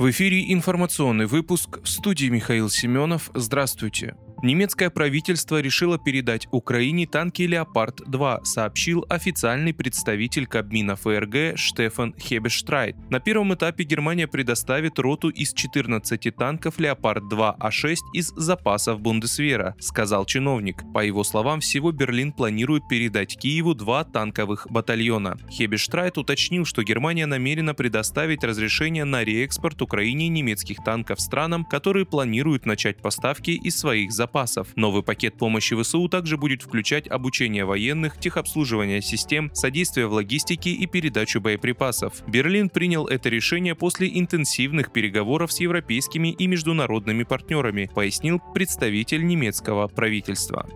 В эфире информационный выпуск в студии Михаил Семенов. Здравствуйте. Немецкое правительство решило передать Украине танки «Леопард-2», сообщил официальный представитель Кабмина ФРГ Штефан Хебештрайт. На первом этапе Германия предоставит роту из 14 танков «Леопард-2А6» из запасов Бундесвера, сказал чиновник. По его словам, всего Берлин планирует передать Киеву два танковых батальона. Хебештрайт уточнил, что Германия намерена предоставить разрешение на реэкспорт Украине немецких танков странам, которые планируют начать поставки из своих запасов. Новый пакет помощи ВСУ также будет включать обучение военных, техобслуживание систем, содействие в логистике и передачу боеприпасов. Берлин принял это решение после интенсивных переговоров с европейскими и международными партнерами, пояснил представитель немецкого правительства.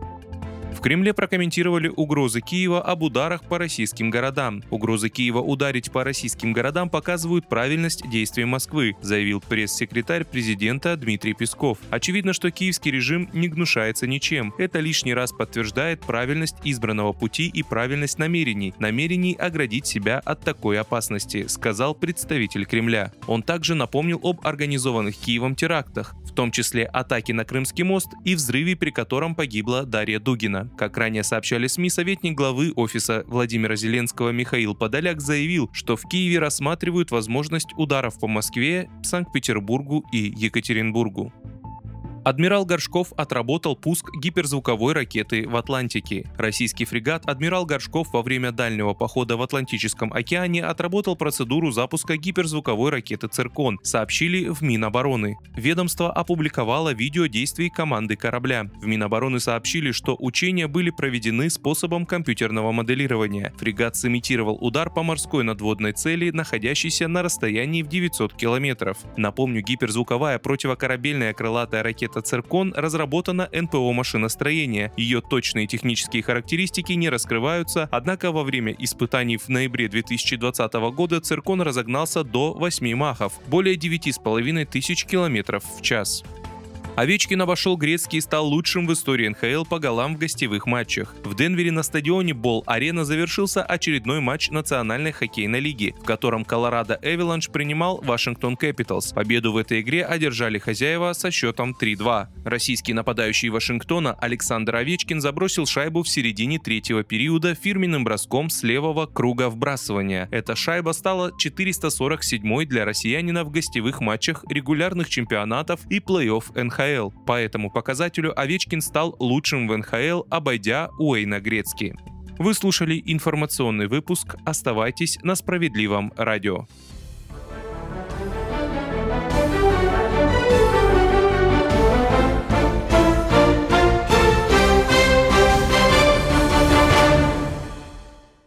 В Кремле прокомментировали угрозы Киева об ударах по российским городам. Угрозы Киева ударить по российским городам показывают правильность действий Москвы, заявил пресс-секретарь президента Дмитрий Песков. Очевидно, что киевский режим не гнушается ничем. Это лишний раз подтверждает правильность избранного пути и правильность намерений, намерений оградить себя от такой опасности, сказал представитель Кремля. Он также напомнил об организованных Киевом терактах, в том числе атаке на Крымский мост и взрыве, при котором погибла Дарья Дугина. Как ранее сообщали СМИ, советник главы офиса Владимира Зеленского Михаил Подоляк заявил, что в Киеве рассматривают возможность ударов по Москве, Санкт-Петербургу и Екатеринбургу. Адмирал Горшков отработал пуск гиперзвуковой ракеты в Атлантике. Российский фрегат «Адмирал Горшков» во время дальнего похода в Атлантическом океане отработал процедуру запуска гиперзвуковой ракеты «Циркон», сообщили в Минобороны. Ведомство опубликовало видео действий команды корабля. В Минобороны сообщили, что учения были проведены способом компьютерного моделирования. Фрегат сымитировал удар по морской надводной цели, находящейся на расстоянии в 900 километров. Напомню, гиперзвуковая противокорабельная крылатая ракета ракета «Циркон» разработана НПО машиностроения. Ее точные технические характеристики не раскрываются, однако во время испытаний в ноябре 2020 года «Циркон» разогнался до 8 махов, более 9,5 тысяч километров в час. Овечкин обошел Грецкий и стал лучшим в истории НХЛ по голам в гостевых матчах. В Денвере на стадионе Бол-Арена завершился очередной матч Национальной хоккейной лиги, в котором Колорадо Эвеланш принимал Вашингтон Кэпиталс. Победу в этой игре одержали хозяева со счетом 3-2. Российский нападающий Вашингтона Александр Овечкин забросил шайбу в середине третьего периода фирменным броском с левого круга вбрасывания. Эта шайба стала 447-й для россиянина в гостевых матчах регулярных чемпионатов и плей-офф НХЛ. НХЛ. По этому показателю Овечкин стал лучшим в НХЛ, обойдя Уэйна Грецки. Вы слушали информационный выпуск. Оставайтесь на справедливом радио.